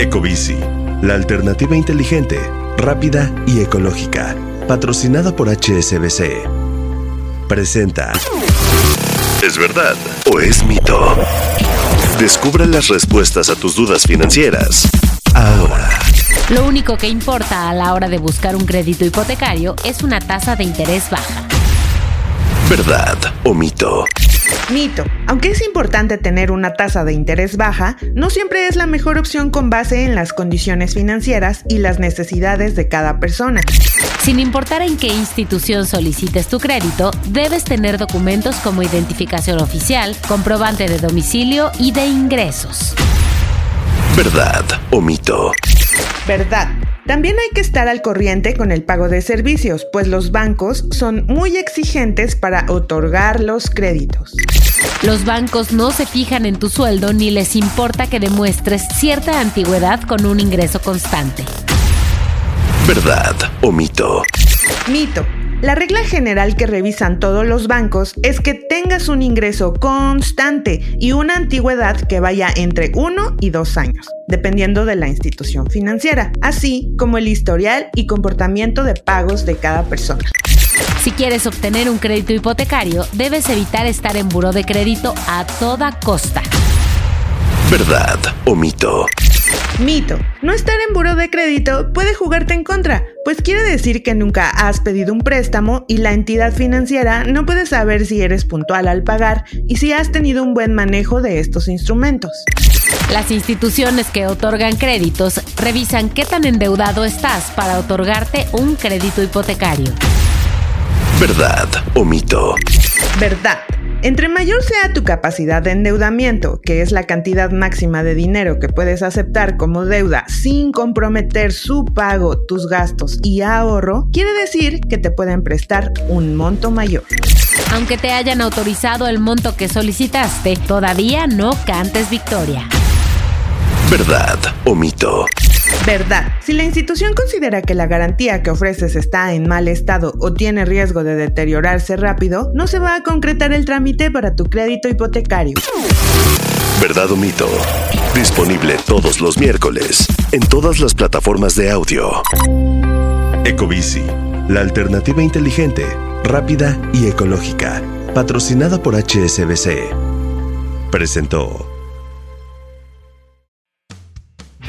Ecobici, la alternativa inteligente, rápida y ecológica, patrocinada por HSBC. Presenta. ¿Es verdad o es mito? Descubre las respuestas a tus dudas financieras. Ahora. Lo único que importa a la hora de buscar un crédito hipotecario es una tasa de interés baja. ¿Verdad o mito? Mito. Aunque es importante tener una tasa de interés baja, no siempre es la mejor opción con base en las condiciones financieras y las necesidades de cada persona. Sin importar en qué institución solicites tu crédito, debes tener documentos como identificación oficial, comprobante de domicilio y de ingresos. ¿Verdad o mito? Verdad. También hay que estar al corriente con el pago de servicios, pues los bancos son muy exigentes para otorgar los créditos. Los bancos no se fijan en tu sueldo ni les importa que demuestres cierta antigüedad con un ingreso constante. ¿Verdad o mito? Mito. La regla general que revisan todos los bancos es que tengas un ingreso constante y una antigüedad que vaya entre 1 y 2 años, dependiendo de la institución financiera, así como el historial y comportamiento de pagos de cada persona. Si quieres obtener un crédito hipotecario, debes evitar estar en buro de crédito a toda costa. ¿Verdad o mito? Mito. No estar en buro de crédito puede jugarte en contra, pues quiere decir que nunca has pedido un préstamo y la entidad financiera no puede saber si eres puntual al pagar y si has tenido un buen manejo de estos instrumentos. Las instituciones que otorgan créditos revisan qué tan endeudado estás para otorgarte un crédito hipotecario. ¿Verdad o mito? Verdad. Entre mayor sea tu capacidad de endeudamiento, que es la cantidad máxima de dinero que puedes aceptar como deuda sin comprometer su pago, tus gastos y ahorro, quiere decir que te pueden prestar un monto mayor. Aunque te hayan autorizado el monto que solicitaste, todavía no cantes victoria. ¿Verdad o mito? Verdad. Si la institución considera que la garantía que ofreces está en mal estado o tiene riesgo de deteriorarse rápido, no se va a concretar el trámite para tu crédito hipotecario. ¿Verdad o mito? Disponible todos los miércoles en todas las plataformas de audio. Ecobici, la alternativa inteligente, rápida y ecológica, patrocinada por HSBC. Presentó.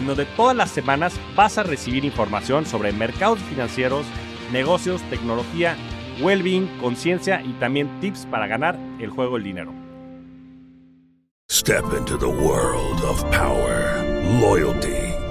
en donde todas las semanas vas a recibir información sobre mercados financieros, negocios, tecnología, well-being, conciencia y también tips para ganar el juego del dinero. Step into the world of power, loyalty